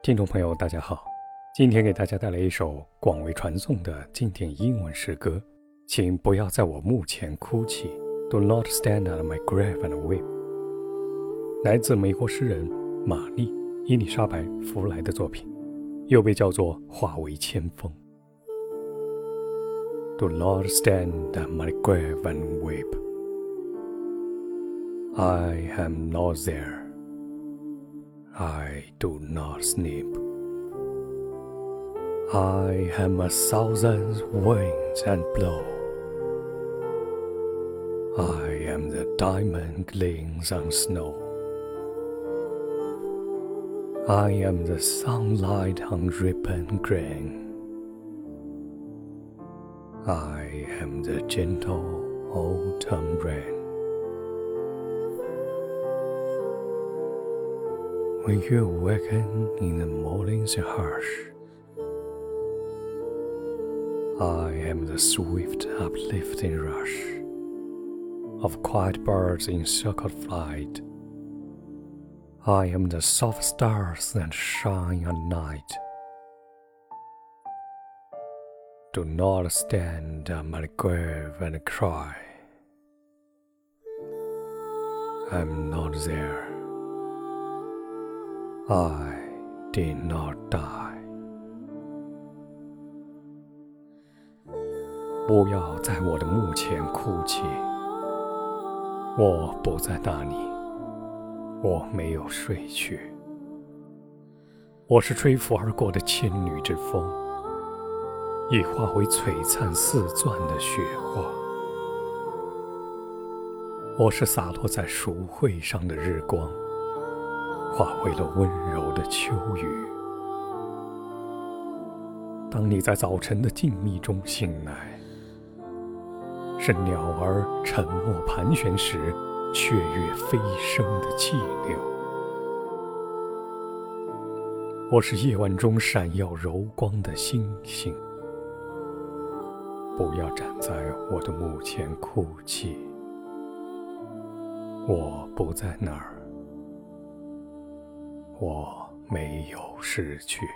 听众朋友，大家好，今天给大家带来一首广为传颂的经典英文诗歌，请不要在我墓前哭泣，Do not stand at my grave and weep。来自美国诗人玛丽·伊丽莎白·弗莱的作品，又被叫做《化为千锋》。Do not stand at my grave and weep. I am not there. I do not sleep. I am a thousand winds and blow. I am the diamond gleams on snow. I am the sunlight on ripen grain. I am the gentle autumn rain. When you awaken in the morning's hush, I am the swift uplifting rush of quiet birds in circled flight. I am the soft stars that shine at night. Do not stand at my grave and cry. I'm not there. I did not die。不要在我的墓前哭泣，我不在那里，我没有睡去。我是吹拂而过的千缕之风，已化为璀璨似钻的雪花。我是洒落在鼠会上的日光。化为了温柔的秋雨。当你在早晨的静谧中醒来，是鸟儿沉默盘旋时，雀跃飞升的气流。我是夜晚中闪耀柔光的星星。不要站在我的墓前哭泣，我不在那儿。我没有失去。